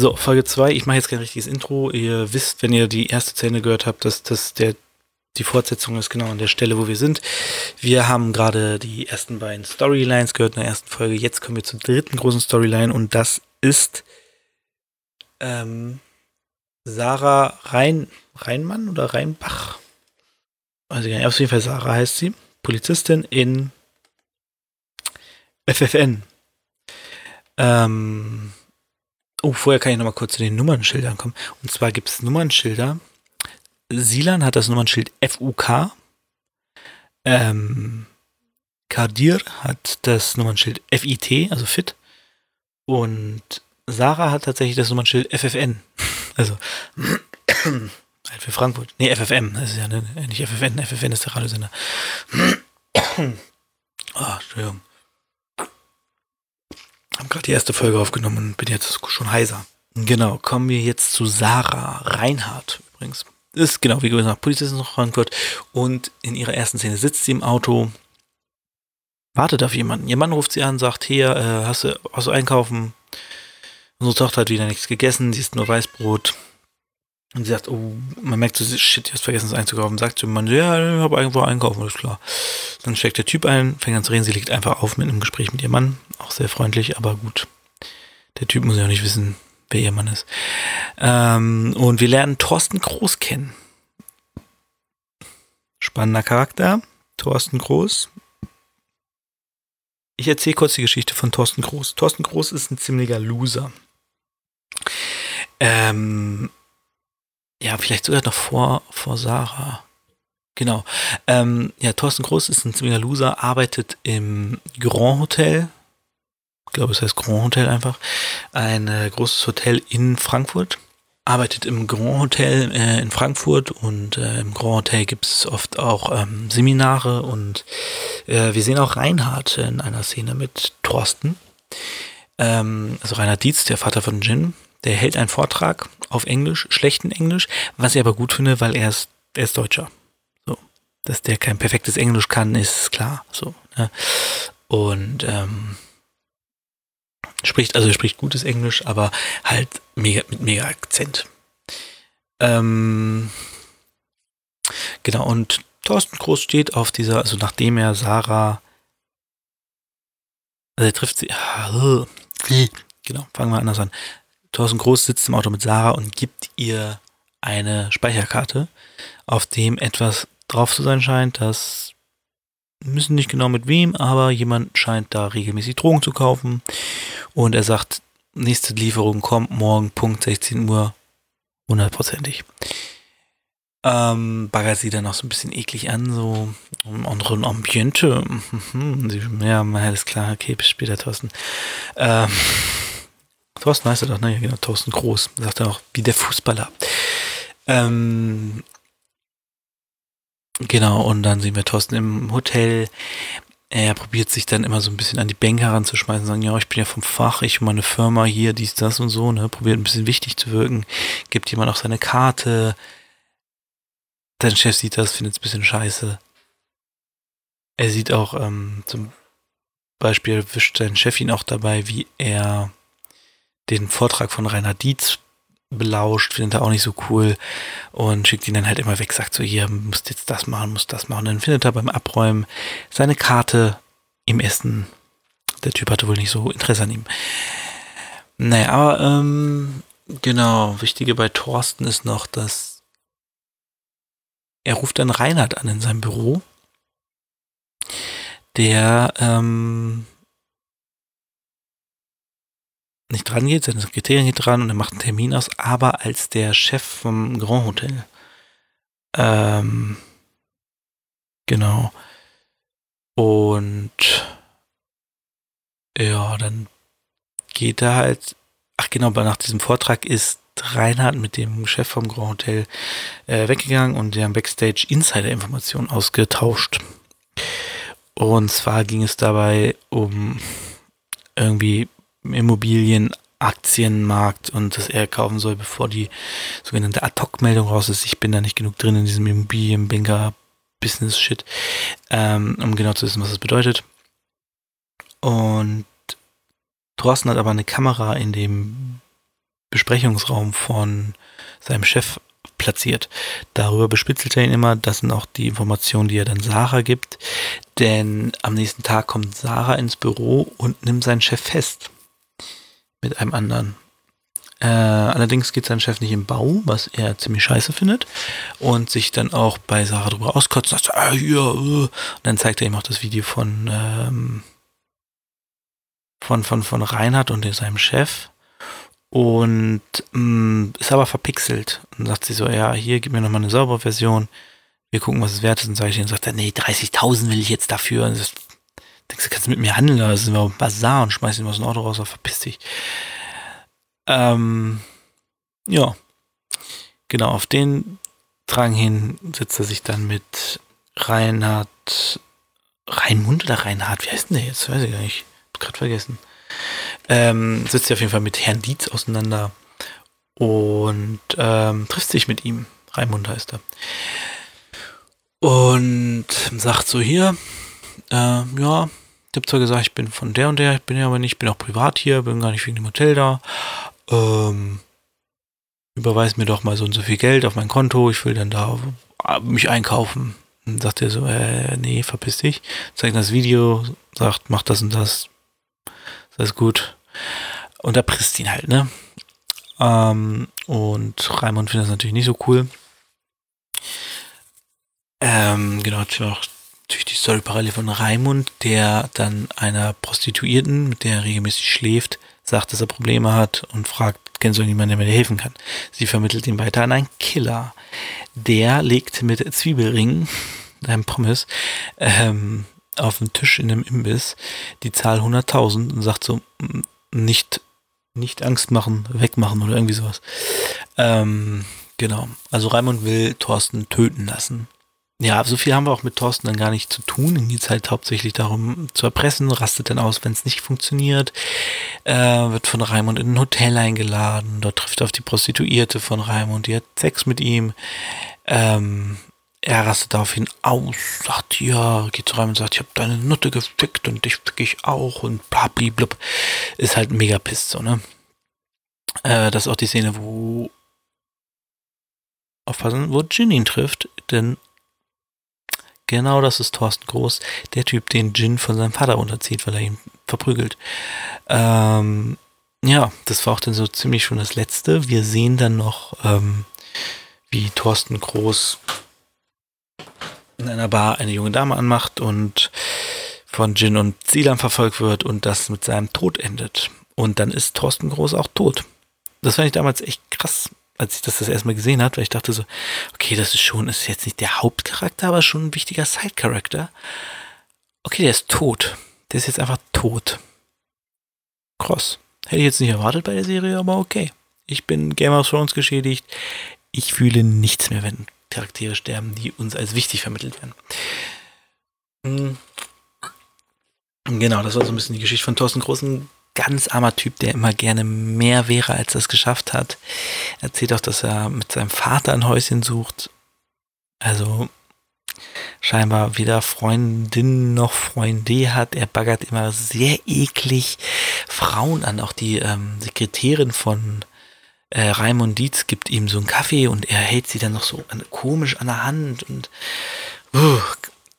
So, Folge 2. Ich mache jetzt kein richtiges Intro. Ihr wisst, wenn ihr die erste Szene gehört habt, dass das der die Fortsetzung ist genau an der Stelle, wo wir sind. Wir haben gerade die ersten beiden Storylines gehört in der ersten Folge. Jetzt kommen wir zur dritten großen Storyline und das ist ähm, Sarah Rhein, Rheinmann oder Rheinbach. Also auf jeden Fall Sarah heißt sie. Polizistin in FFN. Ähm, oh, vorher kann ich noch mal kurz zu den Nummernschildern kommen. Und zwar gibt es Nummernschilder, Silan hat das Nummernschild FUK. Ähm, Kadir hat das Nummernschild FIT, also FIT. Und Sarah hat tatsächlich das Nummernschild FFN. Also, halt für Frankfurt. Nee, FFM. Das ist ja ne, nicht FFN. FFN ist der Radiosender. oh, Entschuldigung. Haben gerade die erste Folge aufgenommen und bin jetzt schon heiser. Genau, kommen wir jetzt zu Sarah Reinhardt übrigens ist genau wie gesagt Polizistin nach Frankfurt und in ihrer ersten Szene sitzt sie im Auto, wartet auf jemanden. Ihr Mann ruft sie an, sagt, hier, äh, hast, du, hast du einkaufen? Unsere Tochter hat wieder nichts gegessen, sie isst nur Weißbrot. Und sie sagt, oh, man merkt so, shit, du hast vergessen, es einzukaufen. Sagt sie, man, ja, ich habe irgendwo einkaufen, alles klar. Dann steckt der Typ ein, fängt an zu reden, sie legt einfach auf mit einem Gespräch mit ihrem Mann. Auch sehr freundlich, aber gut. Der Typ muss ja auch nicht wissen, wer ihr Mann ist. Ähm, und wir lernen Thorsten Groß kennen. Spannender Charakter. Thorsten Groß. Ich erzähle kurz die Geschichte von Thorsten Groß. Thorsten Groß ist ein ziemlicher Loser. Ähm, ja, vielleicht sogar noch vor, vor Sarah. Genau. Ähm, ja, Thorsten Groß ist ein ziemlicher Loser, arbeitet im Grand Hotel ich glaube, es heißt Grand Hotel einfach, ein äh, großes Hotel in Frankfurt. Arbeitet im Grand Hotel äh, in Frankfurt und äh, im Grand Hotel gibt es oft auch ähm, Seminare und äh, wir sehen auch Reinhard in einer Szene mit Thorsten. Ähm, also Reinhard Dietz, der Vater von Jin, der hält einen Vortrag auf Englisch, schlechten Englisch, was ich aber gut finde, weil er ist, er ist Deutscher. So. Dass der kein perfektes Englisch kann, ist klar. So. Ne? Und ähm, Spricht, also er spricht gutes Englisch, aber halt mega, mit mega Akzent. Ähm, genau, und Thorsten Groß steht auf dieser, also nachdem er Sarah, also er trifft sie, genau, fangen wir anders an. Thorsten Groß sitzt im Auto mit Sarah und gibt ihr eine Speicherkarte, auf dem etwas drauf zu sein scheint, das wissen nicht genau mit wem, aber jemand scheint da regelmäßig Drogen zu kaufen. Und er sagt, nächste Lieferung kommt morgen, Punkt 16 Uhr, hundertprozentig. Ähm, baggert sie dann auch so ein bisschen eklig an, so im anderen Ambiente. ja, alles klar, okay, bis später, Thorsten. Ähm, Thorsten heißt er doch, ne? Ja, genau, Thorsten Groß. Sagt er auch, wie der Fußballer. Ähm, Genau, und dann sehen wir Thorsten im Hotel. Er probiert sich dann immer so ein bisschen an die Bänke heranzuschmeißen, sagen, ja, ich bin ja vom Fach, ich meine Firma hier, dies, das und so, ne, probiert ein bisschen wichtig zu wirken, gibt jemand auch seine Karte. Dein Chef sieht das, findet es ein bisschen scheiße. Er sieht auch, ähm, zum Beispiel wischt sein Chef ihn auch dabei, wie er den Vortrag von Rainer Dietz belauscht, findet er auch nicht so cool und schickt ihn dann halt immer weg, sagt so, hier, musst jetzt das machen, musst das machen. dann findet er beim Abräumen seine Karte im Essen. Der Typ hatte wohl nicht so Interesse an ihm. Naja, aber ähm, genau, wichtige bei Thorsten ist noch, dass er ruft dann Reinhard an in seinem Büro, der ähm, nicht dran geht, seine Sekretärin geht dran und er macht einen Termin aus, aber als der Chef vom Grand Hotel. Ähm, genau. Und ja, dann geht er halt, ach genau, nach diesem Vortrag ist Reinhard mit dem Chef vom Grand Hotel äh, weggegangen und die haben Backstage Insider-Informationen ausgetauscht. Und zwar ging es dabei um irgendwie Immobilienaktienmarkt und dass er kaufen soll, bevor die sogenannte Ad-Hoc-Meldung raus ist. Ich bin da nicht genug drin in diesem Immobilienbanker-Business-Shit, ähm, um genau zu wissen, was das bedeutet. Und Thorsten hat aber eine Kamera in dem Besprechungsraum von seinem Chef platziert. Darüber bespitzelt er ihn immer. Das sind auch die Informationen, die er dann Sarah gibt. Denn am nächsten Tag kommt Sarah ins Büro und nimmt seinen Chef fest. Mit einem anderen. Äh, allerdings geht sein Chef nicht im Bau, was er ziemlich scheiße findet. Und sich dann auch bei Sarah darüber auskotzt. Sagt, ah, hier, uh. Und dann zeigt er ihm auch das Video von, ähm, von, von, von Reinhard und seinem Chef und mh, mm, ist aber verpixelt. Und sagt sie so, ja, hier, gib mir nochmal eine saubere Version. Wir gucken, was es wert ist. Und sage ich, und sagt er, nee, 30.000 will ich jetzt dafür. Und das, denkst du, kannst du mit mir handeln? Da sind wir auf Bazar und schmeiß ihn aus dem Auto raus, verpiss dich. Ähm, ja. Genau, auf den Drang hin setzt er sich dann mit Reinhard, Reinmund oder Reinhard, wie heißt denn der jetzt? Weiß ich gar nicht. Hab grad vergessen. Ähm, sitzt sie auf jeden Fall mit Herrn Dietz auseinander und ähm, trifft sich mit ihm. Raimund heißt er. Und sagt so hier, äh, ja, ich habe zwar gesagt, ich bin von der und der, ich bin ja aber nicht, ich bin auch privat hier, bin gar nicht wegen dem Hotel da. Ähm, überweis mir doch mal so und so viel Geld auf mein Konto, ich will dann da mich einkaufen. Dann sagt er so, äh, nee, verpiss dich. Zeigt das Video, sagt, mach das und das, das ist gut. Und da presst ihn halt, ne? Ähm, und Raimund findet das natürlich nicht so cool. Ähm, genau, auch natürlich die Story parallel von Raimund, der dann einer Prostituierten, mit der er regelmäßig schläft, sagt, dass er Probleme hat und fragt, kennst du jemanden, der mir helfen kann? Sie vermittelt ihn weiter an einen Killer. Der legt mit Zwiebelringen, einem Pommes, ähm, auf dem Tisch in einem Imbiss die Zahl 100.000 und sagt so, nicht, nicht Angst machen, wegmachen oder irgendwie sowas. Ähm, genau. Also Raimund will Thorsten töten lassen. Ja, so viel haben wir auch mit Thorsten dann gar nicht zu tun. Ihm geht es halt hauptsächlich darum zu erpressen, rastet dann aus, wenn es nicht funktioniert, äh, wird von Raimund in ein Hotel eingeladen, dort trifft er auf die Prostituierte von Raimund, die hat Sex mit ihm. Ähm, er rastet daraufhin aus, sagt, ja, geht zu rein und sagt, ich habe deine Nutte gefickt und dich fick ich auch und blub. Ist halt mega pisst, so, ne? Äh, das ist auch die Szene, wo aufpassen, wo Jin ihn trifft, denn genau das ist Thorsten Groß, der Typ, den Jin von seinem Vater unterzieht, weil er ihn verprügelt. Ähm, ja, das war auch dann so ziemlich schon das Letzte. Wir sehen dann noch, ähm, wie Thorsten Groß in einer Bar eine junge Dame anmacht und von Jin und Silan verfolgt wird und das mit seinem Tod endet. Und dann ist Thorsten Groß auch tot. Das fand ich damals echt krass, als ich das das erstmal gesehen habe, weil ich dachte so, okay, das ist schon, ist jetzt nicht der Hauptcharakter, aber schon ein wichtiger Side-Charakter. Okay, der ist tot. Der ist jetzt einfach tot. Cross. Hätte ich jetzt nicht erwartet bei der Serie, aber okay. Ich bin Game of Thrones geschädigt. Ich fühle nichts mehr, wenn Charaktere sterben, die uns als wichtig vermittelt werden. Hm. Genau, das war so ein bisschen die Geschichte von Thorsten Groß, ein ganz armer Typ, der immer gerne mehr wäre, als er es geschafft hat. Er erzählt auch, dass er mit seinem Vater ein Häuschen sucht. Also scheinbar weder Freundin noch Freunde hat. Er baggert immer sehr eklig Frauen an. Auch die ähm, Sekretärin von äh, Raimund Dietz gibt ihm so einen Kaffee und er hält sie dann noch so an, komisch an der Hand und uh,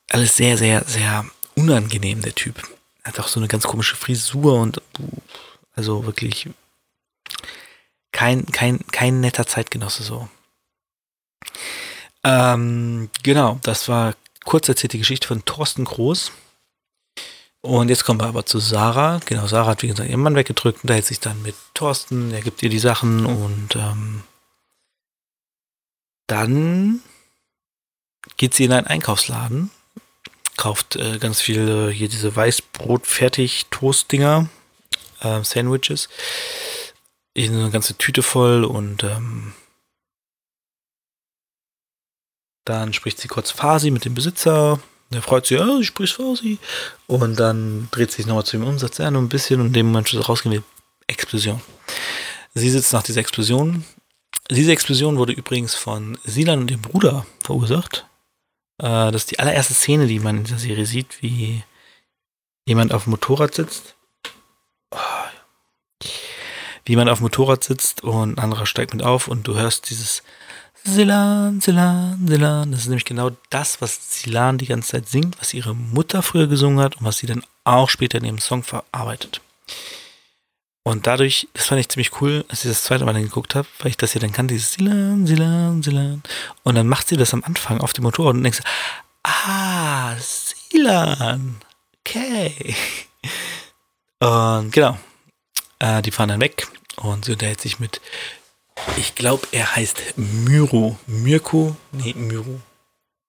alles sehr, sehr, sehr unangenehm, der Typ. Hat auch so eine ganz komische Frisur und also wirklich kein, kein, kein netter Zeitgenosse so. Ähm, genau, das war kurz erzählt die Geschichte von Thorsten Groß. Und jetzt kommen wir aber zu Sarah. Genau, Sarah hat wie gesagt ihren Mann weggedrückt und da hält sich dann mit Thorsten, er gibt ihr die Sachen und ähm, dann geht sie in einen Einkaufsladen, kauft äh, ganz viele hier diese Weißbrot-Fertig-Toast-Dinger, äh, Sandwiches, in eine ganze Tüte voll und ähm, dann spricht sie kurz Fasi mit dem Besitzer, der freut sich, oh, ich sprich Farsi. Und dann dreht sich nochmal zu ihm um, sagt, ja, nur ein bisschen. Und in dem Moment rausgehen wir, Explosion. Sie sitzt nach dieser Explosion. Diese Explosion wurde übrigens von Silan und dem Bruder verursacht. Äh, das ist die allererste Szene, die man in dieser Serie sieht, wie jemand auf dem Motorrad sitzt. Oh. wie man auf dem Motorrad sitzt und ein anderer steigt mit auf und du hörst dieses Silan, Silan, Silan. Das ist nämlich genau das, was Silan die ganze Zeit singt, was ihre Mutter früher gesungen hat und was sie dann auch später in ihrem Song verarbeitet. Und dadurch, das fand ich ziemlich cool, als ich das zweite Mal geguckt habe, weil ich das ja dann kannte, dieses Silan, Silan, Silan. Und dann macht sie das am Anfang auf dem Motorrad und denkst, ah, Silan, okay. Und genau, äh, die fahren dann weg und sie unterhält sich mit ich glaube, er heißt Myro. Mirko? Nee, Myro.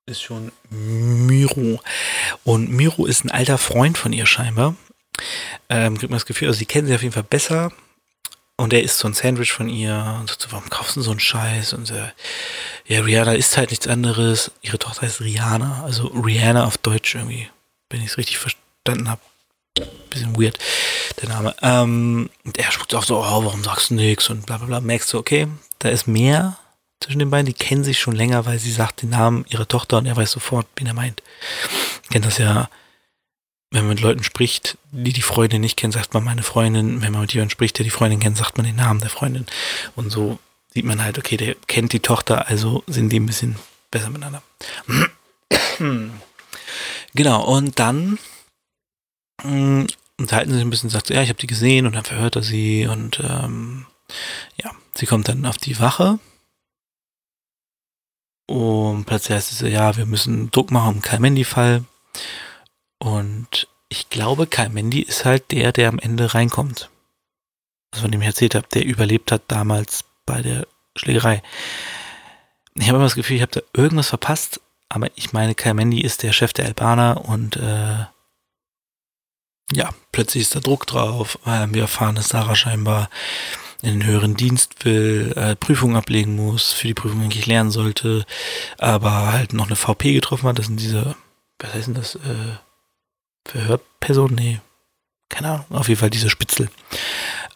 Ist schon Myro. Und Myro ist ein alter Freund von ihr scheinbar. Ähm, kriegt man das Gefühl, also sie kennen sie auf jeden Fall besser. Und er isst so ein Sandwich von ihr und sagt so, warum kaufst du so einen Scheiß? Und äh, ja, Rihanna ist halt nichts anderes. Ihre Tochter heißt Rihanna, also Rihanna auf Deutsch irgendwie, wenn ich es richtig verstanden habe. Bisschen weird, der Name. Ähm, und er spuckt auch so, oh, warum sagst du nichts? Und bla bla bla. Merkst du, okay, da ist mehr zwischen den beiden. Die kennen sich schon länger, weil sie sagt den Namen ihrer Tochter und er weiß sofort, wen er meint. Kennt das ja, wenn man mit Leuten spricht, die die Freundin nicht kennen, sagt man meine Freundin. Wenn man mit jemandem spricht, der die Freundin kennt, sagt man den Namen der Freundin. Und so sieht man halt, okay, der kennt die Tochter, also sind die ein bisschen besser miteinander. genau, und dann mh, unterhalten sie sich ein bisschen, sagt ja, ich habe die gesehen und dann verhört er sie und ähm, ja, sie kommt dann auf die Wache und plötzlich heißt es ja, wir müssen Druck machen im Kalmendi-Fall und ich glaube, Kalmendi ist halt der, der am Ende reinkommt. Was von dem ich erzählt habe, der überlebt hat damals bei der Schlägerei. Ich habe immer das Gefühl, ich habe da irgendwas verpasst, aber ich meine, Kalmendi ist der Chef der Albaner und äh, ja, plötzlich ist da Druck drauf. wir erfahren, dass Sarah scheinbar in den höheren Dienst will, äh, Prüfungen ablegen muss, für die Prüfung eigentlich lernen sollte, aber halt noch eine VP getroffen hat. Das sind diese, was heißt denn das? Äh, Verhörperson? Nee, keine Ahnung. Auf jeden Fall diese Spitzel.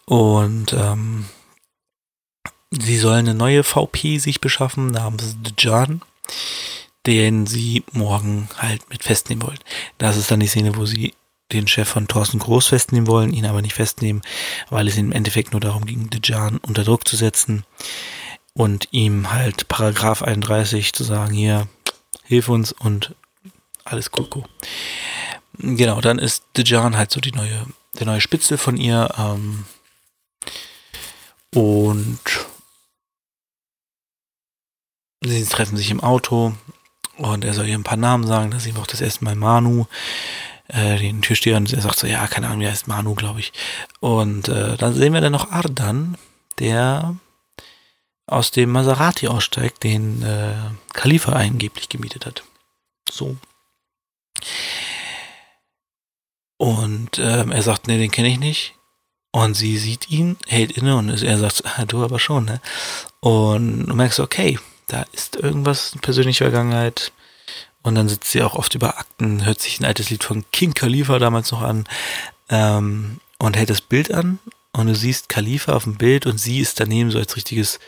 Und ähm, sie soll eine neue VP sich beschaffen namens Jan, den sie morgen halt mit festnehmen wollen. Das ist dann die Szene, wo sie den Chef von Thorsten Groß festnehmen wollen, ihn aber nicht festnehmen, weil es im Endeffekt nur darum ging, Dejan unter Druck zu setzen und ihm halt Paragraph 31 zu sagen, hier, hilf uns und alles Kuckuck. Genau, dann ist Dejan halt so die neue, der neue Spitzel von ihr ähm, und sie treffen sich im Auto und er soll ihr ein paar Namen sagen, dass sie auch das erste Mal Manu äh, den Türsteher und er sagt so, ja, keine Ahnung, wie heißt Manu, glaube ich. Und äh, dann sehen wir dann noch Ardan, der aus dem Maserati aussteigt, den äh, Khalifa angeblich gemietet hat. So. Und ähm, er sagt, nee, den kenne ich nicht. Und sie sieht ihn, hält inne und er sagt, ah, du aber schon, ne? Und du merkst, okay, da ist irgendwas in persönlicher Vergangenheit, und dann sitzt sie auch oft über Akten, hört sich ein altes Lied von King Khalifa damals noch an ähm, und hält das Bild an und du siehst Khalifa auf dem Bild und sie ist daneben so als richtiges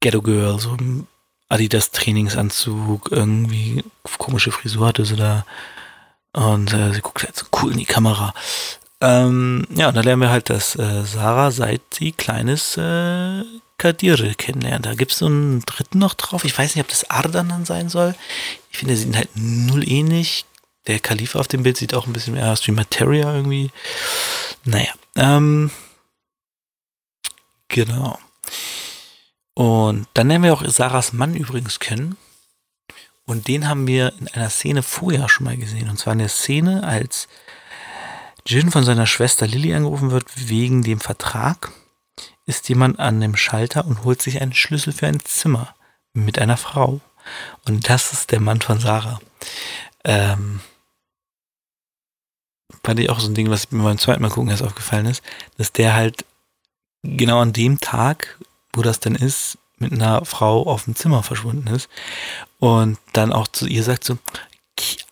Ghetto Girl, so im Adidas Trainingsanzug, irgendwie komische Frisur hatte sie da und äh, sie guckt halt so cool in die Kamera. Ähm, ja, und da lernen wir halt, dass äh, Sarah, seit sie kleines äh, Kadire kennenlernen. Da gibt es so einen dritten noch drauf. Ich weiß nicht, ob das Ardan dann sein soll. Ich finde, sie sind halt null ähnlich. Der Khalifa auf dem Bild sieht auch ein bisschen mehr aus wie Materia irgendwie. Naja, ähm, genau. Und dann lernen wir auch Sarahs Mann übrigens kennen. Und den haben wir in einer Szene vorher schon mal gesehen. Und zwar in der Szene, als Jin von seiner Schwester Lily angerufen wird wegen dem Vertrag ist jemand an dem Schalter und holt sich einen Schlüssel für ein Zimmer mit einer Frau. Und das ist der Mann von Sarah. Ähm, fand ich auch so ein Ding, was mir beim zweiten Mal gucken erst aufgefallen ist, dass der halt genau an dem Tag, wo das denn ist, mit einer Frau auf dem Zimmer verschwunden ist und dann auch zu ihr sagt so,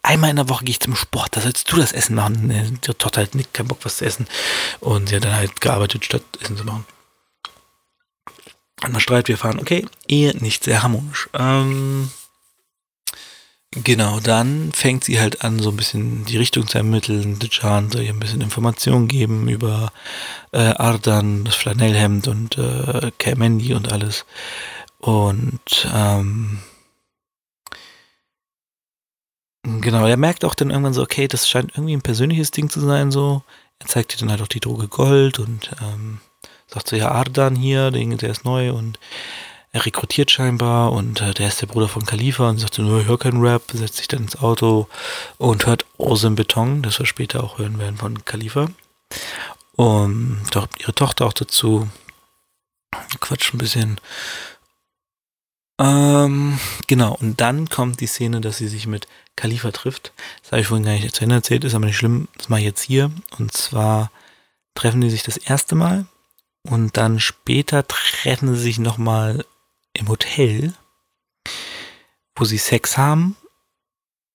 einmal in der Woche gehe ich zum Sport, da sollst du das Essen machen. Die Tochter hat nicht keinen Bock, was zu essen. Und sie hat dann halt gearbeitet, statt Essen zu machen. Man Streit, wir fahren, okay, Ehe nicht sehr harmonisch. Ähm, Genau, dann fängt sie halt an, so ein bisschen die Richtung zu ermitteln. Dejan soll ihr ein bisschen Informationen geben über äh, Ardan, das Flanellhemd und äh, Kermendi und alles. Und ähm, genau, er merkt auch dann irgendwann so, okay, das scheint irgendwie ein persönliches Ding zu sein, so. Er zeigt ihr dann halt auch die Droge Gold und ähm, sagt so, ja, Ardan hier, der, ist neu und er rekrutiert scheinbar und äh, der ist der Bruder von Khalifa und sagt so, nur hör keinen Rap, setzt sich dann ins Auto und hört Osem Beton, das wir später auch hören werden von Khalifa. Und doch ihre Tochter auch dazu. Quatsch ein bisschen. Ähm, genau, und dann kommt die Szene, dass sie sich mit Khalifa trifft. Das habe ich vorhin gar nicht zu Ende erzählt, ist aber nicht schlimm. Das mache ich jetzt hier. Und zwar treffen die sich das erste Mal und dann später treffen sie sich nochmal im Hotel, wo sie Sex haben.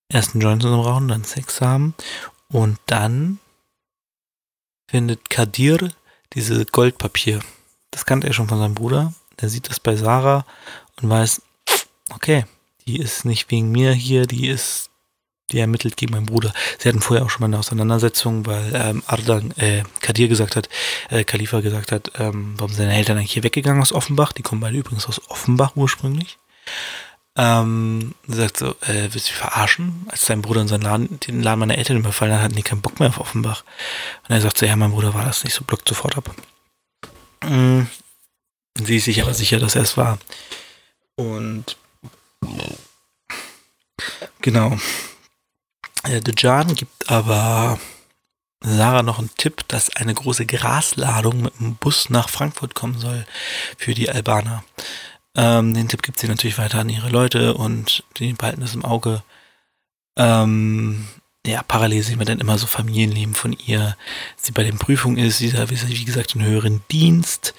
Erst einen Joint rauchen, dann Sex haben. Und dann findet Kadir diese Goldpapier. Das kannte er schon von seinem Bruder. Der sieht das bei Sarah und weiß, okay, die ist nicht wegen mir hier, die ist, die ermittelt gegen meinen Bruder. Sie hatten vorher auch schon mal eine Auseinandersetzung, weil ähm, Ardan, äh, Kadir gesagt hat, äh, Khalifa gesagt hat, ähm, warum seine Eltern eigentlich hier weggegangen aus Offenbach? Die kommen beide übrigens aus Offenbach ursprünglich. Ähm, sagt so, äh, willst du mich verarschen? Als sein Bruder in seinen Laden, den Laden meiner Eltern überfallen hat, hatten die keinen Bock mehr auf Offenbach. Und er sagt so, ja, mein Bruder war das nicht, so blockt sofort ab. Mhm. Sie ist sich aber sicher, dass er es war. Und genau. Äh, Dejan gibt aber Sarah noch einen Tipp, dass eine große Grasladung mit dem Bus nach Frankfurt kommen soll für die Albaner. Ähm, den Tipp gibt sie natürlich weiter an ihre Leute und die behalten das im Auge. Ähm, ja, parallel sehen wir dann immer so Familienleben von ihr. Sie bei den Prüfungen ist, sie ist, wie gesagt, in höheren Dienst.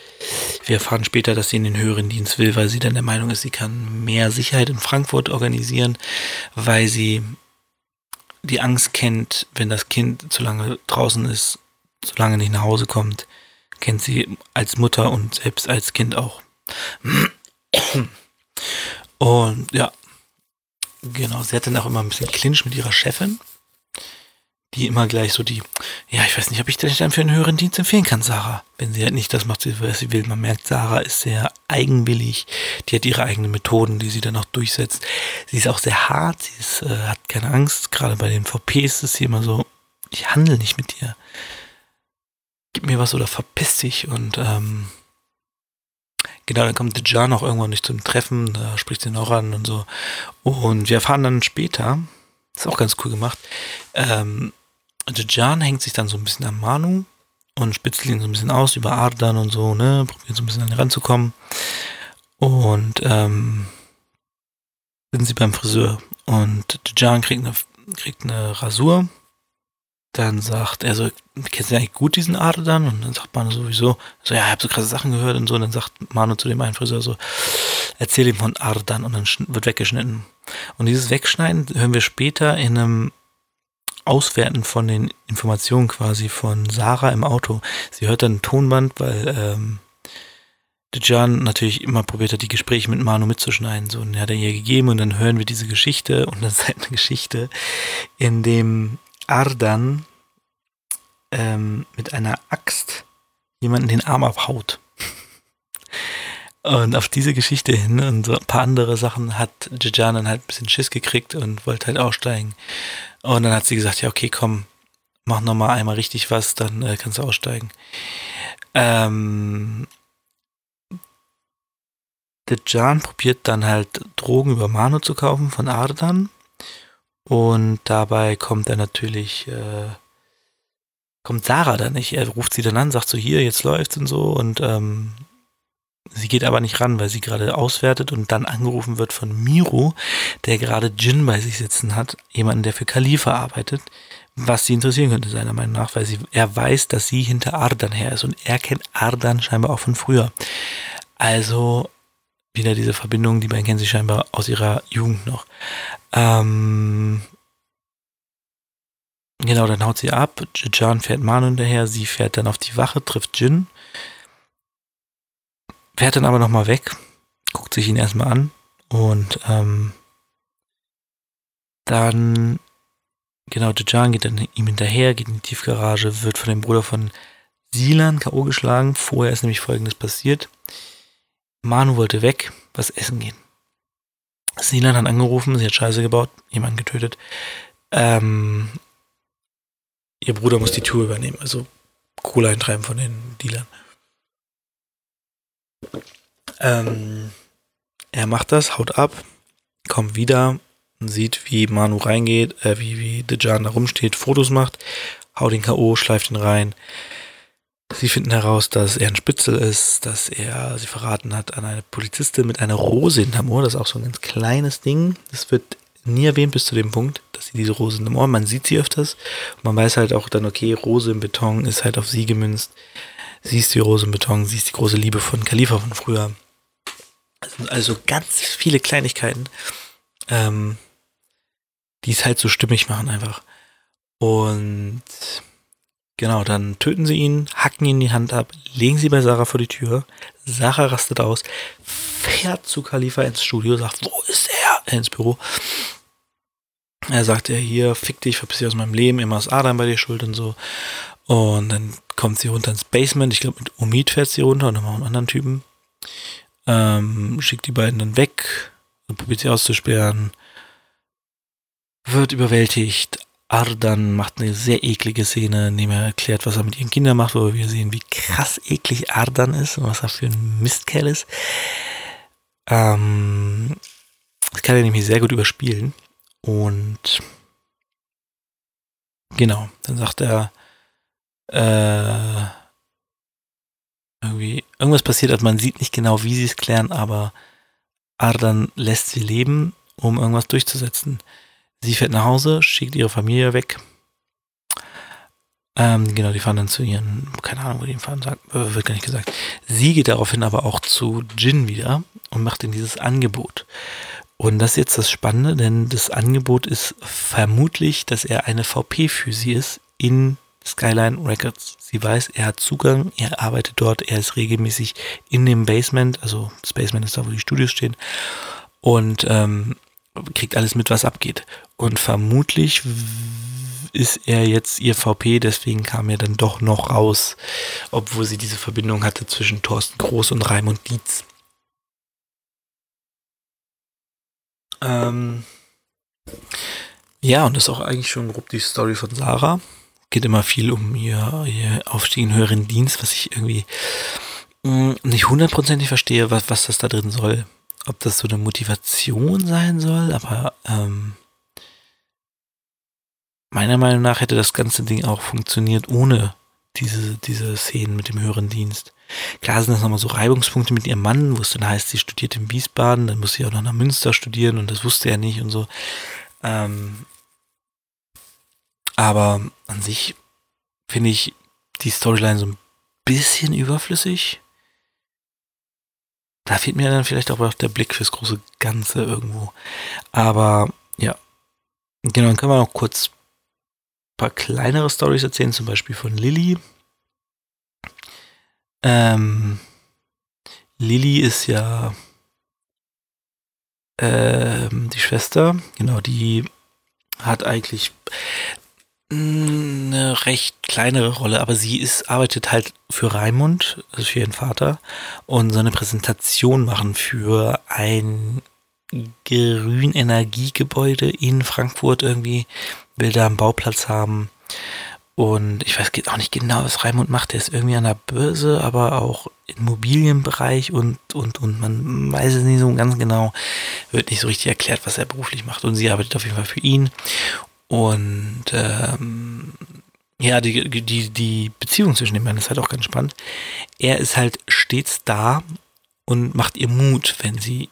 Wir erfahren später, dass sie in den höheren Dienst will, weil sie dann der Meinung ist, sie kann mehr Sicherheit in Frankfurt organisieren, weil sie die Angst kennt, wenn das Kind zu lange draußen ist, zu lange nicht nach Hause kommt, kennt sie als Mutter und selbst als Kind auch. Und ja, genau, sie hat dann auch immer ein bisschen Clinch mit ihrer Chefin, die immer gleich so die, ja, ich weiß nicht, ob ich dich dann für einen höheren Dienst empfehlen kann, Sarah. Wenn sie halt nicht das macht, was sie will. Man merkt, Sarah ist sehr eigenwillig, die hat ihre eigenen Methoden, die sie dann auch durchsetzt. Sie ist auch sehr hart, sie ist, äh, hat keine Angst. Gerade bei den VPs ist sie immer so, ich handle nicht mit dir. Gib mir was oder verpiss dich und ähm, Genau, dann kommt Dejan auch irgendwann nicht zum Treffen, da spricht sie noch an und so. Und wir erfahren dann später, ist auch ganz cool gemacht, ähm, Dejan hängt sich dann so ein bisschen an Manu und spitzt ihn so ein bisschen aus über Ardan und so, ne, probiert so ein bisschen an ihn ranzukommen. Und ähm, sind sie beim Friseur und Dejan kriegt eine, kriegt eine Rasur dann sagt er so, kennst du eigentlich gut diesen Ardan? Und dann sagt Manu sowieso, so, ja, ich habe so krasse Sachen gehört und so. Und dann sagt Manu zu dem einen Friseur so, erzähl ihm von Ardan und dann wird weggeschnitten. Und dieses Wegschneiden hören wir später in einem Auswerten von den Informationen quasi von Sarah im Auto. Sie hört dann ein Tonband, weil ähm, Dejan natürlich immer probiert hat, die Gespräche mit Manu mitzuschneiden. So, und er hat er ihr gegeben und dann hören wir diese Geschichte und das ist halt eine Geschichte, in dem Ardan ähm, mit einer Axt jemanden den Arm abhaut. Und auf diese Geschichte hin und so ein paar andere Sachen hat Jejan dann halt ein bisschen Schiss gekriegt und wollte halt aussteigen. Und dann hat sie gesagt, ja, okay, komm, mach nochmal einmal richtig was, dann äh, kannst du aussteigen. Ähm, Dejan probiert dann halt Drogen über Manu zu kaufen von Ardan. Und dabei kommt er natürlich, äh, kommt Sarah da nicht. Er ruft sie dann an, sagt so, hier, jetzt läuft's und so. Und ähm, sie geht aber nicht ran, weil sie gerade auswertet und dann angerufen wird von Miro, der gerade Jin bei sich sitzen hat, jemanden, der für Khalifa arbeitet, was sie interessieren könnte, seiner Meinung nach, weil sie, er weiß, dass sie hinter Ardan her ist und er kennt Ardan scheinbar auch von früher. Also wieder diese Verbindung, die beiden kennen sich scheinbar aus ihrer Jugend noch. Ähm, genau, dann haut sie ab. Jan fährt Manu hinterher. Sie fährt dann auf die Wache, trifft Jin. Fährt dann aber nochmal weg. Guckt sich ihn erstmal an. Und ähm, dann, genau, Dejan geht dann ihm hinterher, geht in die Tiefgarage, wird von dem Bruder von Silan K.O. geschlagen. Vorher ist nämlich folgendes passiert. Manu wollte weg, was essen gehen. Silan hat angerufen, sie hat Scheiße gebaut, jemanden getötet. Ähm, ihr Bruder muss die Tour übernehmen, also Kohle eintreiben von den Dealern. Ähm, er macht das, haut ab, kommt wieder und sieht, wie Manu reingeht, äh, wie, wie Dejan da rumsteht, Fotos macht, haut ihn K.O., schleift ihn rein. Sie finden heraus, dass er ein Spitzel ist, dass er sie verraten hat an eine Polizistin mit einer Rose hinterm Ohr. Das ist auch so ein ganz kleines Ding. Das wird nie erwähnt bis zu dem Punkt, dass sie diese Rose hinterm Ohr, man sieht sie öfters. Man weiß halt auch dann, okay, Rose im Beton ist halt auf sie gemünzt. Sie ist die Rose im Beton, sie ist die große Liebe von Khalifa von früher. Also, ganz viele Kleinigkeiten, ähm, die es halt so stimmig machen einfach. Und Genau, dann töten sie ihn, hacken ihn die Hand ab, legen sie bei Sarah vor die Tür. Sarah rastet aus, fährt zu Khalifa ins Studio, sagt, wo ist er? Äh, ins Büro. Er sagt ja hier, fick dich, verpiss dich aus meinem Leben, immer ist Adam bei dir schuld und so. Und dann kommt sie runter ins Basement. Ich glaube, mit Omid fährt sie runter und nochmal einen anderen Typen. Ähm, schickt die beiden dann weg und probiert sie auszusperren. Wird überwältigt, Ardan macht eine sehr eklige Szene, in dem er erklärt, was er mit ihren Kindern macht, wo wir sehen, wie krass eklig Ardan ist und was er für ein Mistkerl ist. Ähm, das kann er nämlich sehr gut überspielen. Und genau, dann sagt er, äh, irgendwie, irgendwas passiert hat, man sieht nicht genau, wie sie es klären, aber Ardan lässt sie leben, um irgendwas durchzusetzen. Sie fährt nach Hause, schickt ihre Familie weg. Ähm, genau, die fahren dann zu ihren, keine Ahnung, wo die fahren, sagt, äh, wird gar nicht gesagt. Sie geht daraufhin aber auch zu Jin wieder und macht ihm dieses Angebot. Und das ist jetzt das Spannende, denn das Angebot ist vermutlich, dass er eine VP für sie ist in Skyline Records. Sie weiß, er hat Zugang, er arbeitet dort, er ist regelmäßig in dem Basement, also das Basement ist da, wo die Studios stehen. Und ähm, kriegt alles mit, was abgeht. Und vermutlich ist er jetzt ihr VP, deswegen kam er dann doch noch raus, obwohl sie diese Verbindung hatte zwischen Thorsten Groß und Raimund Dietz. Ähm ja, und das ist auch eigentlich schon grob die Story von Sarah. Geht immer viel um ihr, ihr Aufstieg in höheren Dienst, was ich irgendwie mh, hm, nicht hundertprozentig verstehe, was, was das da drin soll ob das so eine Motivation sein soll, aber ähm, meiner Meinung nach hätte das ganze Ding auch funktioniert ohne diese, diese Szenen mit dem höheren Dienst. Klar sind das nochmal so Reibungspunkte mit ihrem Mann, wo es dann heißt, sie studiert in Wiesbaden, dann muss sie auch noch nach Münster studieren und das wusste er nicht und so. Ähm, aber an sich finde ich die Storyline so ein bisschen überflüssig. Da fehlt mir dann vielleicht auch der Blick fürs große Ganze irgendwo. Aber ja, genau, dann können wir noch kurz ein paar kleinere Stories erzählen, zum Beispiel von Lilly. Ähm, Lilly ist ja ähm, die Schwester, genau, die hat eigentlich eine recht kleinere Rolle, aber sie ist, arbeitet halt für Raimund, also für ihren Vater, und so eine Präsentation machen für ein Grünenergiegebäude in Frankfurt irgendwie, will da einen Bauplatz haben. Und ich weiß auch nicht genau, was Raimund macht. Der ist irgendwie an der Börse, aber auch im Immobilienbereich und, und, und man weiß es nicht so ganz genau. Wird nicht so richtig erklärt, was er beruflich macht. Und sie arbeitet auf jeden Fall für ihn. Und ähm, ja, die, die, die Beziehung zwischen den beiden ist halt auch ganz spannend. Er ist halt stets da und macht ihr Mut, wenn sie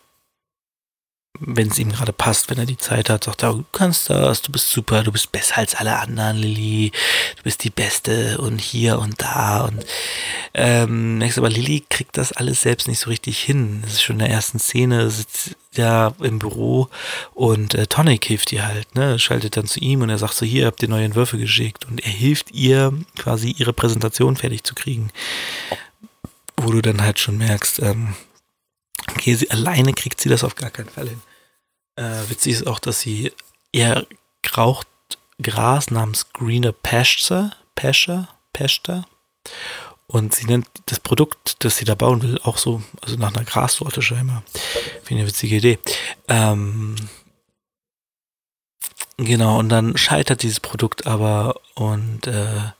wenn es ihm gerade passt, wenn er die Zeit hat, sagt er, du kannst das, du bist super, du bist besser als alle anderen, Lilly, du bist die Beste und hier und da und ähm, merkst aber, Lilly kriegt das alles selbst nicht so richtig hin. Das ist schon in der ersten Szene, sitzt ja im Büro und äh, Tonic hilft ihr halt, ne, schaltet dann zu ihm und er sagt so, hier, habt ihr neue Entwürfe geschickt und er hilft ihr quasi ihre Präsentation fertig zu kriegen. Wo du dann halt schon merkst, ähm, Okay, sie alleine kriegt sie das auf gar keinen Fall hin. Äh, witzig ist auch, dass sie er raucht Gras namens Greener Pasture, Pasture, Pasture. Und sie nennt das Produkt, das sie da bauen will, auch so, also nach einer Grassorte scheinbar. Finde eine witzige Idee. Ähm, genau, und dann scheitert dieses Produkt aber und äh,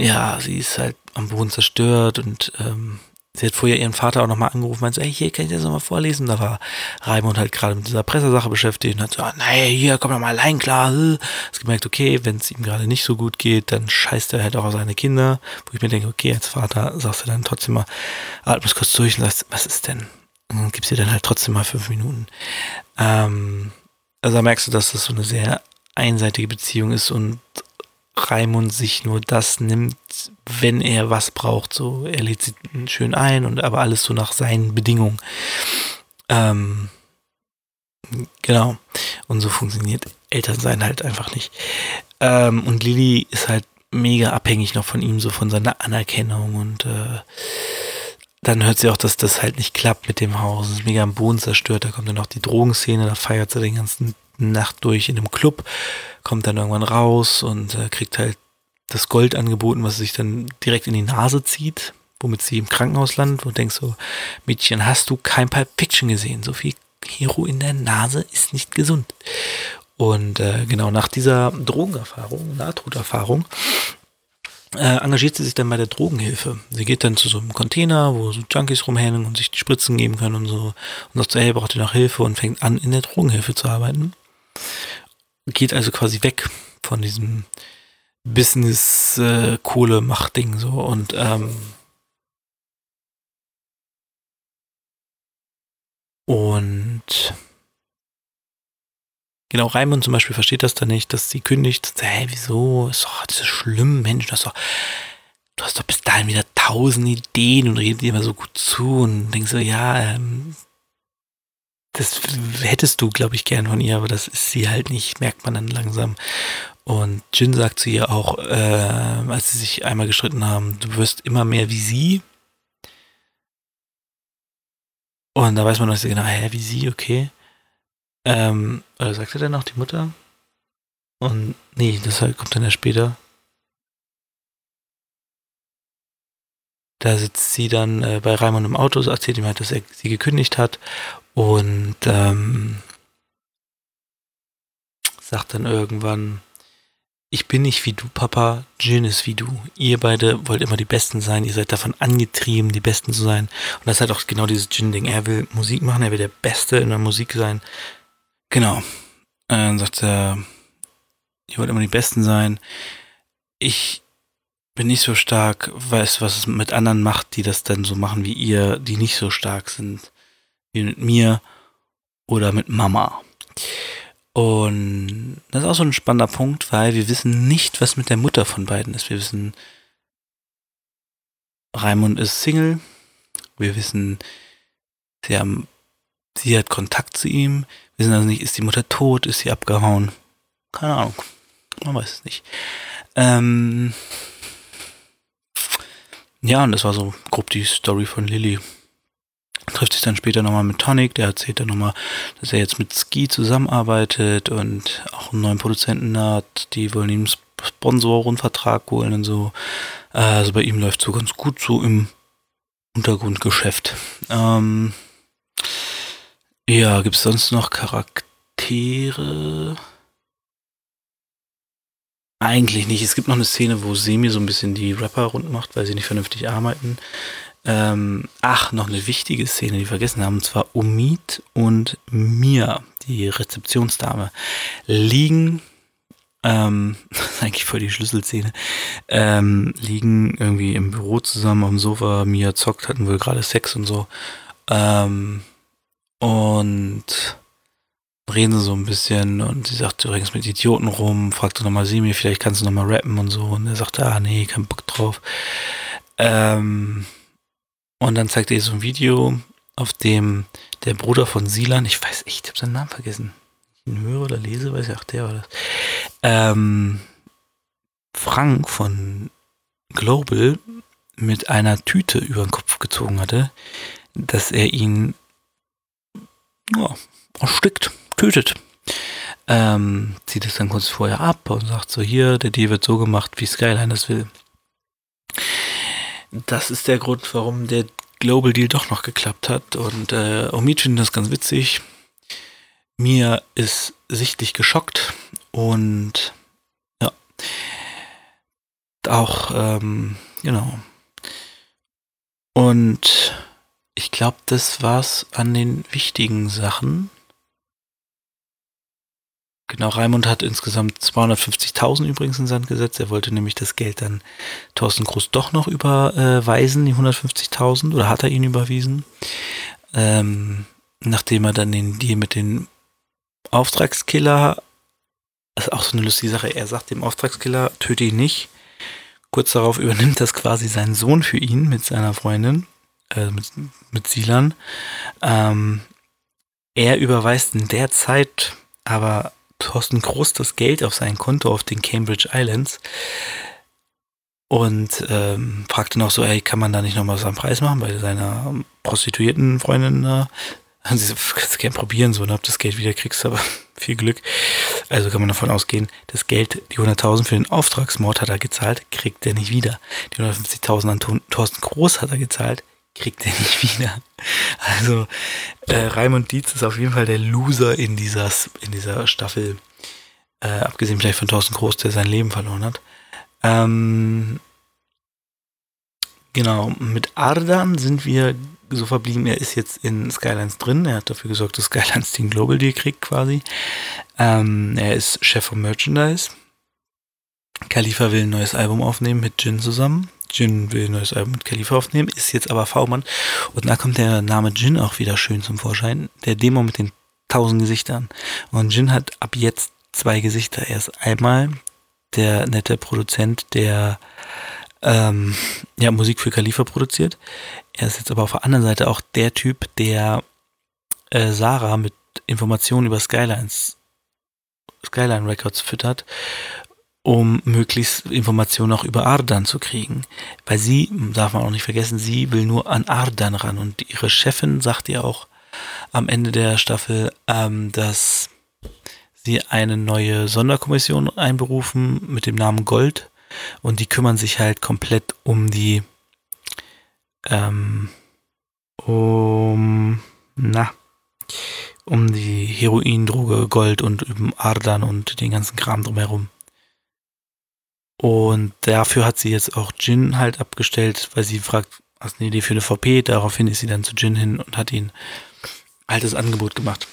ja, sie ist halt am Boden zerstört und ähm, sie hat vorher ihren Vater auch nochmal angerufen, meinte, ey, hier kann ich das nochmal vorlesen. Da war Raimund halt gerade mit dieser Pressesache beschäftigt und hat so, ah, naja, hier, komm doch mal allein klar. Hast gemerkt, okay, wenn es ihm gerade nicht so gut geht, dann scheißt er halt auch auf seine Kinder. Wo ich mir denke, okay, als Vater sagst du dann trotzdem mal, atmest kurz durch und sagst, was ist denn? Und dann gibst du dann halt trotzdem mal fünf Minuten. Ähm, also da merkst du, dass das so eine sehr einseitige Beziehung ist und Raimund sich nur das nimmt, wenn er was braucht. So, er lädt sie schön ein und aber alles so nach seinen Bedingungen. Ähm, genau. Und so funktioniert Elternsein halt einfach nicht. Ähm, und Lilly ist halt mega abhängig noch von ihm, so von seiner Anerkennung und äh, dann hört sie auch, dass das halt nicht klappt mit dem Haus. Es ist mega am Boden zerstört. Da kommt dann noch die Drogenszene, da feiert sie den ganzen Nacht durch in einem Club, kommt dann irgendwann raus und äh, kriegt halt das Gold angeboten, was sich dann direkt in die Nase zieht, womit sie im Krankenhaus landet und denkst so, Mädchen, hast du kein Pulp Fiction gesehen? So viel Hero in der Nase ist nicht gesund. Und äh, genau nach dieser Drogenerfahrung, Nahtoderfahrung, äh, engagiert sie sich dann bei der Drogenhilfe. Sie geht dann zu so einem Container, wo so Junkies rumhängen und sich die Spritzen geben können und so. Und sagt so, hey, braucht ihr noch Hilfe und fängt an, in der Drogenhilfe zu arbeiten. Geht also quasi weg von diesem Business äh, so. Und ähm, und genau Raimund zum Beispiel versteht das dann nicht, dass sie kündigt. Sagt, hey, wieso? Ist doch das ist schlimm, Mensch, das doch du hast doch bis dahin wieder tausend Ideen und redest dir immer so gut zu und denkst so, ja, ähm, das hättest du, glaube ich, gern von ihr, aber das ist sie halt nicht, merkt man dann langsam. Und Jin sagt zu ihr auch, äh, als sie sich einmal gestritten haben, du wirst immer mehr wie sie. Und da weiß man noch so genau, hä, wie sie, okay. Ähm, oder sagt er dann noch die Mutter? Und nee, das kommt dann ja später. Da sitzt sie dann äh, bei Raimund im Auto, erzählt ihm halt, dass er sie gekündigt hat und ähm, sagt dann irgendwann, ich bin nicht wie du, Papa, Jin ist wie du. Ihr beide wollt immer die Besten sein, ihr seid davon angetrieben, die Besten zu sein. Und das ist halt auch genau dieses Jin-Ding. Er will Musik machen, er will der Beste in der Musik sein. Genau. Dann sagt er, ihr wollt immer die Besten sein. Ich bin nicht so stark, weiß, was es mit anderen macht, die das dann so machen wie ihr, die nicht so stark sind wie mit mir oder mit Mama. Und das ist auch so ein spannender Punkt, weil wir wissen nicht, was mit der Mutter von beiden ist. Wir wissen, Raimund ist Single. Wir wissen, sie, haben, sie hat Kontakt zu ihm. Wissen also nicht, ist die Mutter tot, ist sie abgehauen? Keine Ahnung. Man weiß es nicht. Ähm ja, und das war so grob die Story von Lilly trifft sich dann später nochmal mit Tonic, der erzählt dann nochmal, dass er jetzt mit Ski zusammenarbeitet und auch einen neuen Produzenten hat, die wollen ihm Sponsorenvertrag holen und so. Also bei ihm läuft so ganz gut so im Untergrundgeschäft. Ähm, ja, gibt es sonst noch Charaktere? Eigentlich nicht. Es gibt noch eine Szene, wo Semi so ein bisschen die Rapper rund macht, weil sie nicht vernünftig arbeiten. Ähm, ach, noch eine wichtige Szene, die wir vergessen haben, und zwar Omid und Mia, die Rezeptionsdame, liegen, ähm, das ist eigentlich voll die Schlüsselszene, ähm, liegen irgendwie im Büro zusammen dem Sofa, Mia zockt, hatten wohl gerade Sex und so, ähm, und reden so ein bisschen und sie sagt, du mit Idioten rum, fragt nochmal sie mir, vielleicht kannst du nochmal rappen und so, und er sagt, ah nee, kein Bock drauf. Ähm, und dann zeigt er so ein Video, auf dem der Bruder von Silan, ich weiß echt, ich habe seinen Namen vergessen. Ich ihn höre oder lese, weiß ich, ach, der war das. Ähm, Frank von Global mit einer Tüte über den Kopf gezogen hatte, dass er ihn ja, erstickt, tötet. ähm, zieht es dann kurz vorher ab und sagt so, hier, der Deal wird so gemacht, wie Skyline das will. Das ist der Grund, warum der Global Deal doch noch geklappt hat. Und äh, Omid findet das ganz witzig. Mir ist sichtlich geschockt und ja, auch, ähm, genau. Und ich glaube, das war's an den wichtigen Sachen. Genau, Raimund hat insgesamt 250.000 übrigens in Sand gesetzt. Er wollte nämlich das Geld dann Thorsten Groß doch noch überweisen, die 150.000, oder hat er ihn überwiesen. Ähm, nachdem er dann den Deal mit den Auftragskiller, das ist auch so eine lustige Sache, er sagt dem Auftragskiller, töte ihn nicht. Kurz darauf übernimmt das quasi sein Sohn für ihn mit seiner Freundin, äh, mit, mit Silan. Ähm, er überweist in der Zeit aber Thorsten Groß das Geld auf sein Konto auf den Cambridge Islands und ähm, fragte noch so, ey, kann man da nicht nochmal so einen Preis machen bei seiner prostituierten Freundin da? Und sie so, kannst du gerne probieren, so, und ob das Geld wieder kriegst, aber viel Glück. Also kann man davon ausgehen, das Geld, die 100.000 für den Auftragsmord hat er gezahlt, kriegt er nicht wieder. Die 150.000 an Thorsten Groß hat er gezahlt, kriegt er nicht wieder. Also äh, Raimund Dietz ist auf jeden Fall der Loser in dieser, in dieser Staffel. Äh, abgesehen vielleicht von Thorsten Groß, der sein Leben verloren hat. Ähm, genau, mit Ardan sind wir so verblieben, er ist jetzt in Skylines drin. Er hat dafür gesorgt, dass Skylines den Global Deal kriegt quasi. Ähm, er ist Chef vom Merchandise. Khalifa will ein neues Album aufnehmen mit Jin zusammen. Jin will ein neues Album mit Khalifa aufnehmen, ist jetzt aber V-Mann. Und da kommt der Name Jin auch wieder schön zum Vorschein. Der Demo mit den tausend Gesichtern. Und Jin hat ab jetzt zwei Gesichter. Er ist einmal der nette Produzent, der ähm, ja, Musik für Khalifa produziert. Er ist jetzt aber auf der anderen Seite auch der Typ, der äh, Sarah mit Informationen über Skylines, Skyline Records füttert um möglichst Informationen auch über Ardan zu kriegen. Weil sie, darf man auch nicht vergessen, sie will nur an Ardan ran. Und ihre Chefin sagt ihr auch am Ende der Staffel, ähm, dass sie eine neue Sonderkommission einberufen mit dem Namen Gold. Und die kümmern sich halt komplett um die, ähm, um, na, um die Heroindroge Gold und um Ardan und den ganzen Kram drumherum. Und dafür hat sie jetzt auch Jin halt abgestellt, weil sie fragt, hast du eine Idee für eine VP? Daraufhin ist sie dann zu Jin hin und hat ihn halt das Angebot gemacht.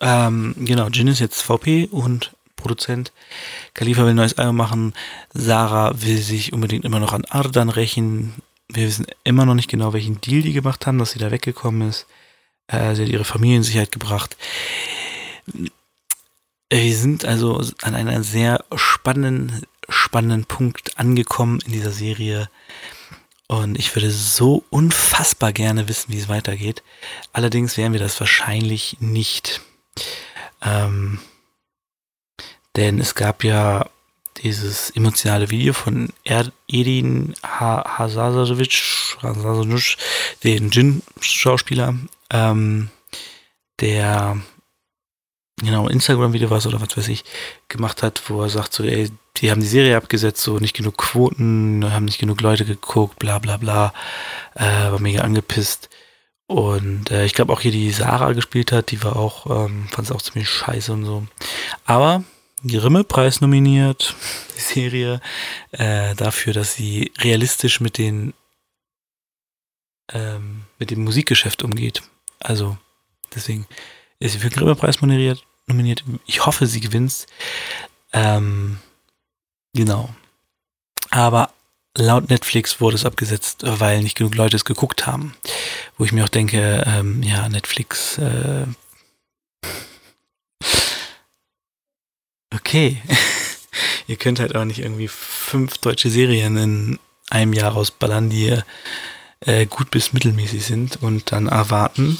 Ähm, genau, Jin ist jetzt VP und Produzent. Khalifa will ein neues Album machen. Sarah will sich unbedingt immer noch an Ardan rächen. Wir wissen immer noch nicht genau, welchen Deal die gemacht haben, dass sie da weggekommen ist. Äh, sie hat ihre Familie in Sicherheit gebracht. Wir sind also an einer sehr spannenden spannenden Punkt angekommen in dieser Serie. Und ich würde so unfassbar gerne wissen, wie es weitergeht. Allerdings werden wir das wahrscheinlich nicht. Ähm, denn es gab ja dieses emotionale Video von Edin Hasasovic, den Jin-Schauspieler, ähm, der genau Instagram-Video was oder was weiß ich gemacht hat, wo er sagt so, ey, die haben die Serie abgesetzt, so nicht genug Quoten, haben nicht genug Leute geguckt, bla bla bla, äh, war mega angepisst. Und äh, ich glaube auch hier die Sarah gespielt hat, die war auch, ähm, fand es auch ziemlich scheiße und so. Aber Grimme-Preis nominiert, die Serie, äh, dafür, dass sie realistisch mit den ähm, mit dem Musikgeschäft umgeht. Also deswegen ist sie für den Grimme-Preis nominiert, nominiert. Ich hoffe, sie gewinnt. Ähm, genau. Aber laut Netflix wurde es abgesetzt, weil nicht genug Leute es geguckt haben. Wo ich mir auch denke, ähm, ja, Netflix, äh, okay. ihr könnt halt auch nicht irgendwie fünf deutsche Serien in einem Jahr rausballern, die äh, gut bis mittelmäßig sind und dann erwarten,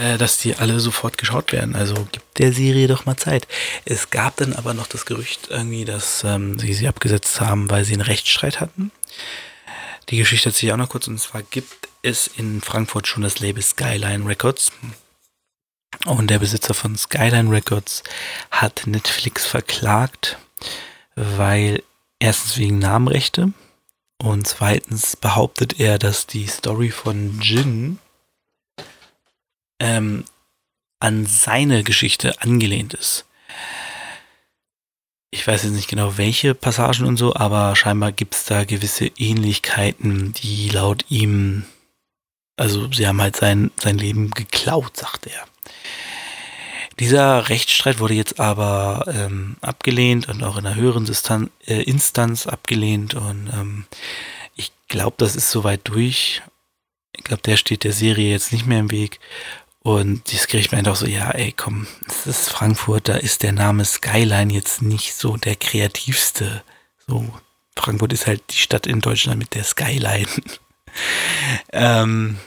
äh, dass die alle sofort geschaut werden. Also gibt der Serie doch mal Zeit. Es gab dann aber noch das Gerücht irgendwie, dass ähm, sie sie abgesetzt haben, weil sie einen Rechtsstreit hatten. Die Geschichte erzähle ich auch noch kurz. Und zwar gibt es in Frankfurt schon das Label Skyline Records. Und der Besitzer von Skyline Records hat Netflix verklagt, weil erstens wegen Namenrechte und zweitens behauptet er, dass die Story von Jin ähm, an seine Geschichte angelehnt ist. Ich weiß jetzt nicht genau welche Passagen und so, aber scheinbar gibt es da gewisse Ähnlichkeiten, die laut ihm, also sie haben halt sein, sein Leben geklaut, sagt er. Dieser Rechtsstreit wurde jetzt aber ähm, abgelehnt und auch in einer höheren Distan äh, Instanz abgelehnt und ähm, ich glaube, das ist soweit durch. Ich glaube, der steht der Serie jetzt nicht mehr im Weg und dieses Gericht meint auch so, ja, ey, komm, es ist Frankfurt, da ist der Name Skyline jetzt nicht so der kreativste. So, Frankfurt ist halt die Stadt in Deutschland mit der Skyline. ähm,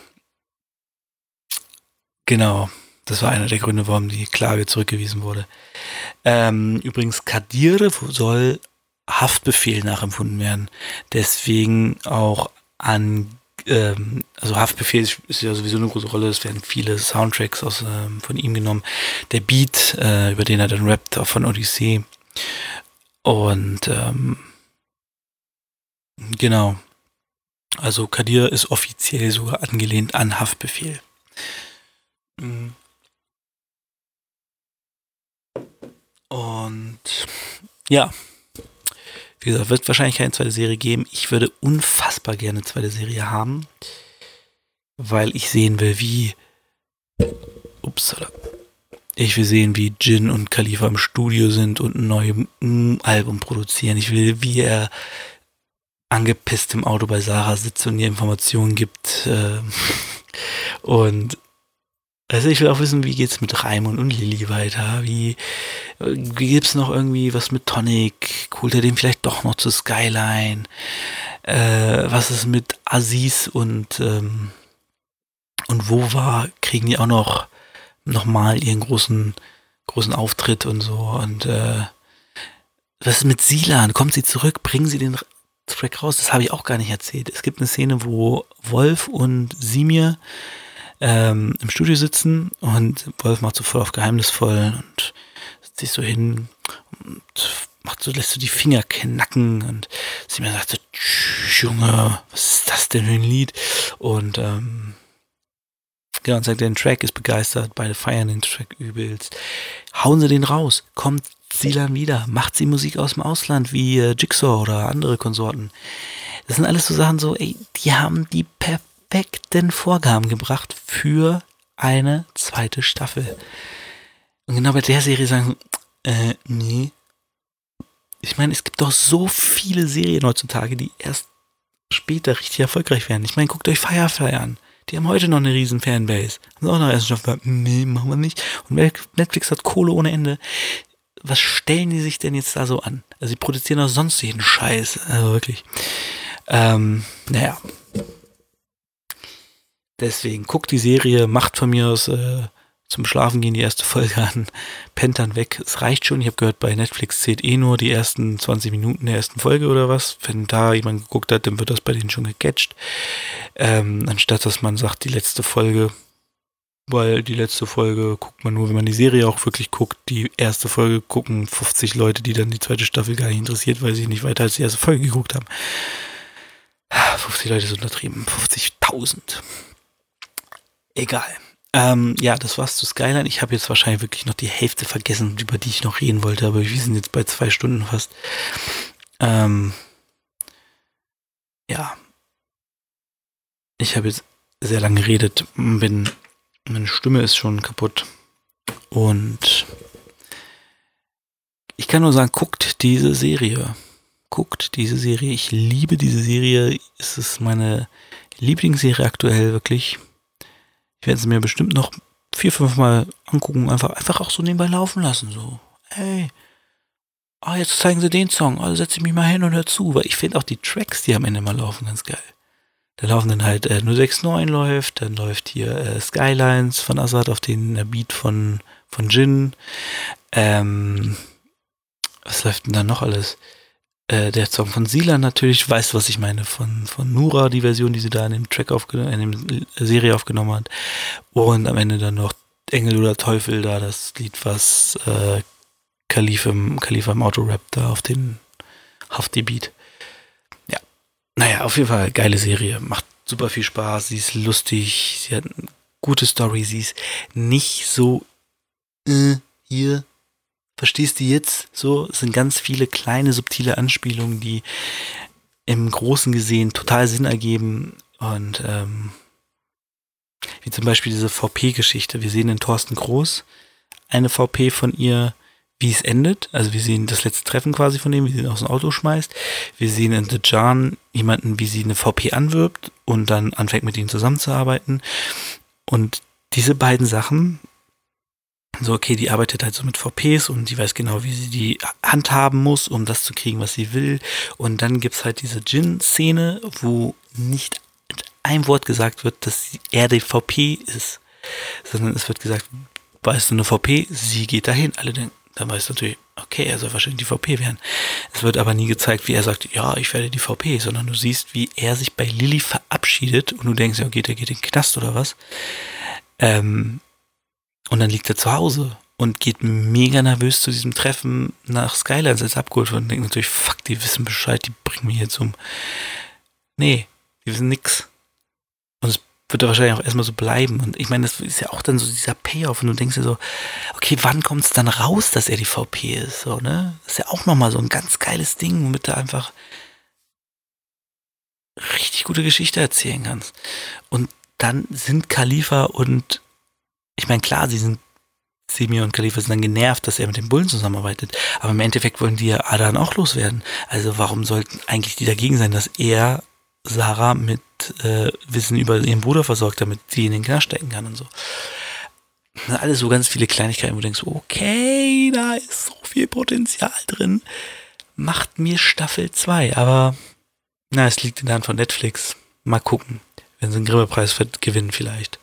genau, das war einer der Gründe, warum die Klage zurückgewiesen wurde. Ähm, übrigens, Kadire soll Haftbefehl nachempfunden werden. Deswegen auch an ähm, also Haftbefehl ist ja sowieso eine große Rolle, es werden viele Soundtracks aus, ähm, von ihm genommen. Der Beat, äh, über den er dann rappt, auch von Odyssey. Und ähm, genau. Also Kadir ist offiziell sogar angelehnt an Haftbefehl. Mhm. Und ja, wie gesagt, wird wahrscheinlich keine zweite Serie geben. Ich würde unfassbar gerne eine zweite Serie haben, weil ich sehen will, wie. Ups, ich will sehen, wie Jin und Khalifa im Studio sind und ein neues Album produzieren. Ich will, wie er angepisst im Auto bei Sarah sitzt und ihr Informationen gibt. Äh, und also ich will auch wissen, wie geht's mit Raimund und Lilly weiter? Wie, wie gibt's noch irgendwie was mit Tonic? Holt er den vielleicht doch noch zu Skyline? Äh, was ist mit Aziz und, ähm, und Wova? Kriegen die auch noch, noch mal ihren großen, großen Auftritt und so? Und, äh, was ist mit Silan? Kommt sie zurück? Bringen sie den Track raus? Das habe ich auch gar nicht erzählt. Es gibt eine Szene, wo Wolf und Simir ähm, im Studio sitzen und Wolf macht so voll auf geheimnisvoll und setzt sich so hin und macht so, lässt so die Finger knacken und sie mir sagt so, Junge, was ist das denn für ein Lied? Und ähm, genau, und sagt, der Track ist begeistert, beide feiern den Track übelst. Hauen sie den raus, kommt Silan wieder, macht sie Musik aus dem Ausland wie äh, Jigsaw oder andere Konsorten. Das sind alles so Sachen so, ey, die haben die perfekte perfekten Vorgaben gebracht für eine zweite Staffel. Und genau bei der Serie sagen, äh, nee. Ich meine, es gibt doch so viele Serien heutzutage, die erst später richtig erfolgreich werden. Ich meine, guckt euch Firefly an. Die haben heute noch eine riesen Fanbase. Haben auch noch erst Staffel. Nee, machen wir nicht. Und Netflix hat Kohle ohne Ende. Was stellen die sich denn jetzt da so an? Also, sie produzieren auch sonst jeden Scheiß. Also wirklich. Ähm, naja. Deswegen guckt die Serie, macht von mir aus äh, zum Schlafen gehen die erste Folge an, pennt dann weg. Es reicht schon. Ich habe gehört, bei Netflix zählt eh nur die ersten 20 Minuten der ersten Folge oder was. Wenn da jemand geguckt hat, dann wird das bei denen schon gecatcht. Ähm, anstatt dass man sagt, die letzte Folge, weil die letzte Folge guckt man nur, wenn man die Serie auch wirklich guckt. Die erste Folge gucken 50 Leute, die dann die zweite Staffel gar nicht interessiert, weil sie nicht weiter als die erste Folge geguckt haben. 50 Leute ist untertrieben. 50.000. Egal. Ähm, ja, das war's zu Skyline. Ich habe jetzt wahrscheinlich wirklich noch die Hälfte vergessen, über die ich noch reden wollte, aber wir sind jetzt bei zwei Stunden fast. Ähm, ja. Ich habe jetzt sehr lange geredet, bin, meine Stimme ist schon kaputt. Und ich kann nur sagen, guckt diese Serie. Guckt diese Serie. Ich liebe diese Serie. Es ist meine Lieblingsserie aktuell, wirklich. Ich werde sie mir bestimmt noch vier, fünf Mal angucken, einfach, einfach auch so nebenbei laufen lassen. So, hey, ah, jetzt zeigen sie den Song, also setze ich mich mal hin und hör zu, weil ich finde auch die Tracks, die am Ende mal laufen, ganz geil. Da laufen dann halt äh, 069 läuft, dann läuft hier äh, Skylines von Assad auf den äh, Beat von, von Jin. Ähm, was läuft denn da noch alles? Äh, der Song von Sila natürlich, weißt du, was ich meine, von, von Nura, die Version, die sie da in dem Track aufgenommen, in der Serie aufgenommen hat. Und am Ende dann noch Engel oder Teufel da, das Lied, was äh, Khalifa im, Khalifa im Autorap da auf den Hafti Beat. Ja. Naja, auf jeden Fall geile Serie. Macht super viel Spaß. Sie ist lustig. Sie hat eine gute Story. Sie ist nicht so, äh, hier, verstehst du jetzt? So, es sind ganz viele kleine, subtile Anspielungen, die im Großen gesehen total Sinn ergeben. Und, ähm, wie zum Beispiel diese VP-Geschichte. Wir sehen in Thorsten Groß eine VP von ihr, wie es endet. Also wir sehen das letzte Treffen quasi von dem, wie sie ihn aus dem Auto schmeißt. Wir sehen in The Jan jemanden, wie sie eine VP anwirbt und dann anfängt mit ihnen zusammenzuarbeiten. Und diese beiden Sachen, so okay, die arbeitet halt so mit VPs und die weiß genau, wie sie die handhaben muss, um das zu kriegen, was sie will. Und dann gibt's halt diese Jin-Szene, wo nicht ein Wort gesagt wird, dass er die VP ist, sondern es wird gesagt, weißt du eine VP, sie geht dahin. Alle denken, dann weißt du natürlich, okay, er soll wahrscheinlich die VP werden. Es wird aber nie gezeigt, wie er sagt, ja, ich werde die VP, sondern du siehst, wie er sich bei Lilly verabschiedet und du denkst, ja, geht er geht in den Knast oder was. Ähm, und dann liegt er zu Hause und geht mega nervös zu diesem Treffen nach Skylines als abgeholt und denkt natürlich, fuck, die wissen Bescheid, die bringen mich jetzt um. Nee, die wissen nix. Und es wird wahrscheinlich auch erstmal so bleiben. Und ich meine, das ist ja auch dann so dieser Payoff. Und du denkst dir so, okay, wann kommt es dann raus, dass er die VP ist? So, ne? Das ist ja auch nochmal so ein ganz geiles Ding, womit du einfach richtig gute Geschichte erzählen kannst. Und dann sind Khalifa und ich meine, klar, sie sind Simi und Khalifa sind dann genervt, dass er mit den Bullen zusammenarbeitet. Aber im Endeffekt wollen die ja Adan auch loswerden. Also warum sollten eigentlich die dagegen sein, dass er Sarah mit äh, Wissen über ihren Bruder versorgt, damit sie in den Knast stecken kann und so. Alles so ganz viele Kleinigkeiten, wo du denkst, okay, da ist so viel Potenzial drin. Macht mir Staffel 2, aber na, es liegt in der Hand von Netflix. Mal gucken, wenn sie einen Grimme-Preis gewinnen vielleicht.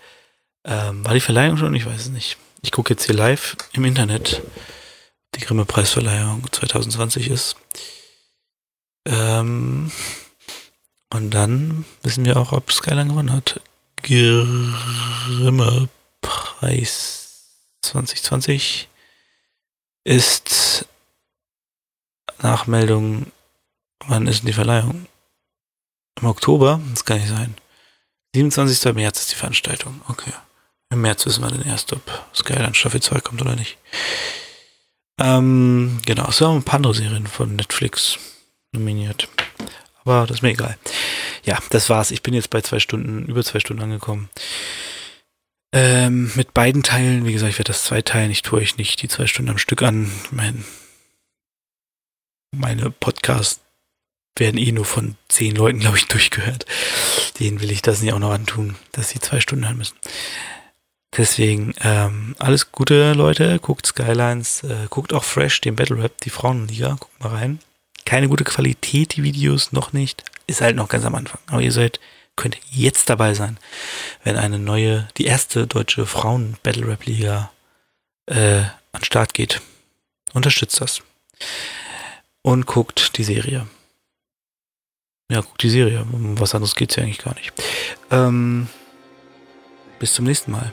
Ähm, war die Verleihung schon? Ich weiß es nicht. Ich gucke jetzt hier live im Internet. Die Grimme-Preisverleihung 2020 ist. Ähm, und dann wissen wir auch, ob Skyline gewonnen hat. Grimme Preis 2020 ist Nachmeldung. Wann ist denn die Verleihung? Im Oktober? Das kann nicht sein. 27. März ist die Veranstaltung. Okay. Im März wissen wir dann erst, ob Skyline Staffel 2 kommt oder nicht. Ähm, genau, es waren ein paar andere Serien von Netflix nominiert. Aber das ist mir egal. Ja, das war's. Ich bin jetzt bei zwei Stunden, über zwei Stunden angekommen. Ähm, mit beiden Teilen, wie gesagt, ich werde das zwei teilen. Ich tue euch nicht die zwei Stunden am Stück an. Mein, meine Podcasts werden eh nur von zehn Leuten, glaube ich, durchgehört. Denen will ich das nicht auch noch antun, dass sie zwei Stunden hören müssen. Deswegen, ähm, alles Gute, Leute. Guckt Skylines, äh, guckt auch Fresh, den Battle Rap, die Frauenliga. Guckt mal rein keine gute Qualität, die Videos, noch nicht. Ist halt noch ganz am Anfang. Aber ihr seid, könnt jetzt dabei sein, wenn eine neue, die erste deutsche Frauen-Battle-Rap-Liga äh, an Start geht. Unterstützt das. Und guckt die Serie. Ja, guckt die Serie. Um was anderes geht's ja eigentlich gar nicht. Ähm, bis zum nächsten Mal.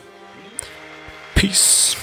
Peace.